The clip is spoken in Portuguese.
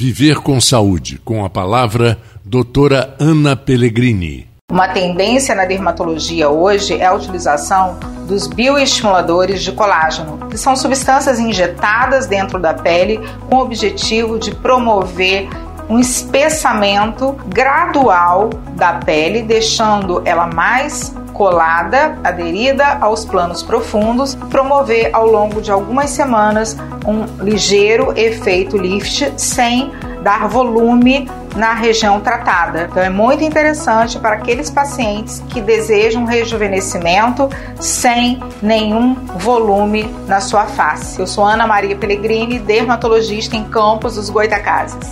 Viver com Saúde, com a palavra doutora Ana Pellegrini. Uma tendência na dermatologia hoje é a utilização dos bioestimuladores de colágeno, que são substâncias injetadas dentro da pele com o objetivo de promover um espessamento gradual da pele, deixando ela mais colada, aderida aos planos profundos, promover ao longo de algumas semanas um ligeiro efeito lift sem dar volume na região tratada. Então é muito interessante para aqueles pacientes que desejam rejuvenescimento sem nenhum volume na sua face. Eu sou Ana Maria Pellegrini, dermatologista em Campos dos Goitacazes.